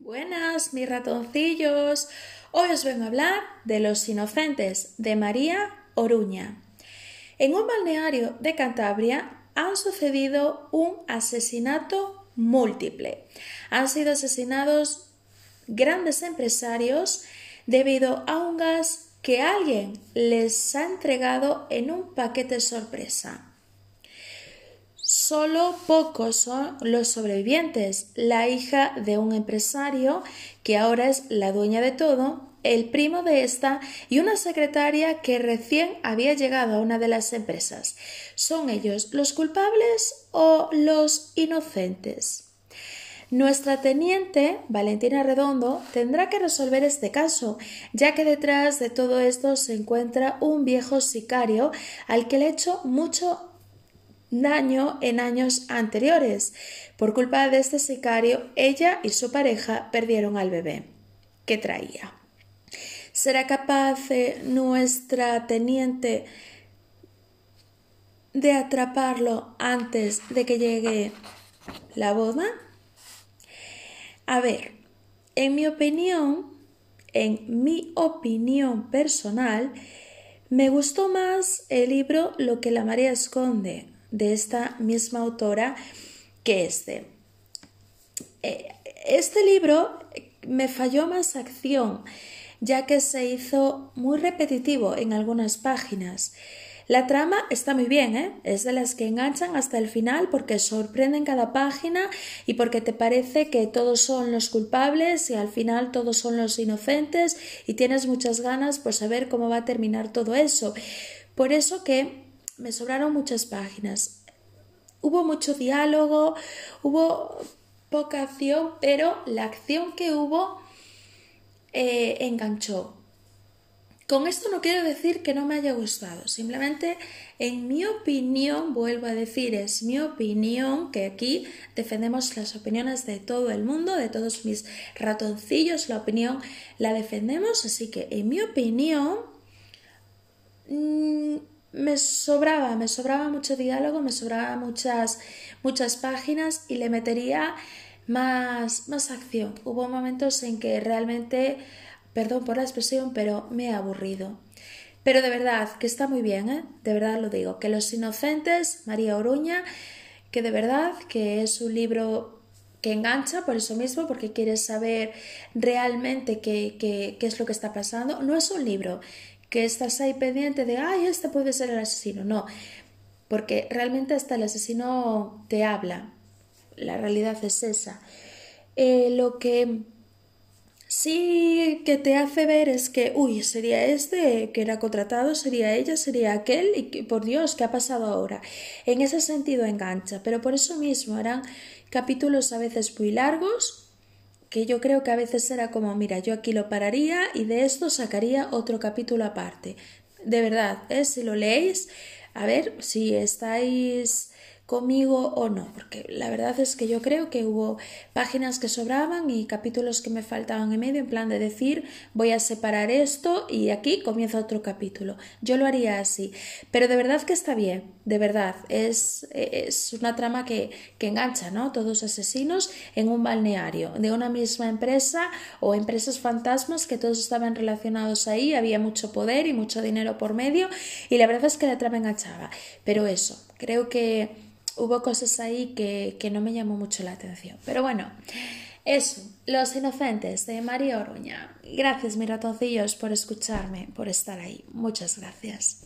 Buenas, mis ratoncillos. Hoy os vengo a hablar de Los Inocentes de María Oruña. En un balneario de Cantabria han sucedido un asesinato múltiple. Han sido asesinados grandes empresarios debido a un gas que alguien les ha entregado en un paquete sorpresa. Solo pocos son los sobrevivientes. La hija de un empresario, que ahora es la dueña de todo, el primo de esta y una secretaria que recién había llegado a una de las empresas. ¿Son ellos los culpables o los inocentes? Nuestra teniente, Valentina Redondo, tendrá que resolver este caso, ya que detrás de todo esto se encuentra un viejo sicario al que le hecho mucho daño en años anteriores. Por culpa de este sicario, ella y su pareja perdieron al bebé que traía. ¿Será capaz nuestra teniente de atraparlo antes de que llegue la boda? A ver, en mi opinión, en mi opinión personal, me gustó más el libro Lo que la María esconde, de esta misma autora que este. Este libro me falló más acción, ya que se hizo muy repetitivo en algunas páginas. La trama está muy bien, ¿eh? es de las que enganchan hasta el final porque sorprenden cada página y porque te parece que todos son los culpables y al final todos son los inocentes y tienes muchas ganas por saber cómo va a terminar todo eso. Por eso que me sobraron muchas páginas. Hubo mucho diálogo, hubo poca acción, pero la acción que hubo eh, enganchó. Con esto no quiero decir que no me haya gustado, simplemente en mi opinión, vuelvo a decir, es mi opinión, que aquí defendemos las opiniones de todo el mundo, de todos mis ratoncillos, la opinión la defendemos, así que en mi opinión mm, me sobraba, me sobraba mucho diálogo, me sobraba muchas, muchas páginas y le metería más, más acción. Hubo momentos en que realmente, perdón por la expresión, pero me he aburrido. Pero de verdad, que está muy bien, ¿eh? de verdad lo digo, que Los Inocentes, María Oruña, que de verdad que es un libro que engancha por eso mismo, porque quieres saber realmente qué, qué, qué es lo que está pasando. No es un libro que estás ahí pendiente de, ay, este puede ser el asesino. No, porque realmente hasta el asesino te habla. La realidad es esa. Eh, lo que sí que te hace ver es que, uy, sería este que era contratado, sería ella, sería aquel, y por Dios, ¿qué ha pasado ahora? En ese sentido engancha, pero por eso mismo eran capítulos a veces muy largos, que yo creo que a veces era como, mira, yo aquí lo pararía y de esto sacaría otro capítulo aparte. De verdad, ¿eh? si lo leéis, a ver si estáis conmigo o no, porque la verdad es que yo creo que hubo páginas que sobraban y capítulos que me faltaban en medio, en plan de decir voy a separar esto y aquí comienza otro capítulo. Yo lo haría así, pero de verdad que está bien, de verdad, es, es una trama que, que engancha, ¿no? Todos asesinos en un balneario de una misma empresa o empresas fantasmas que todos estaban relacionados ahí, había mucho poder y mucho dinero por medio y la verdad es que la trama enganchaba, pero eso, creo que hubo cosas ahí que, que no me llamó mucho la atención. Pero bueno, eso, Los Inocentes de María Oruña. Gracias, mis ratoncillos, por escucharme, por estar ahí. Muchas gracias.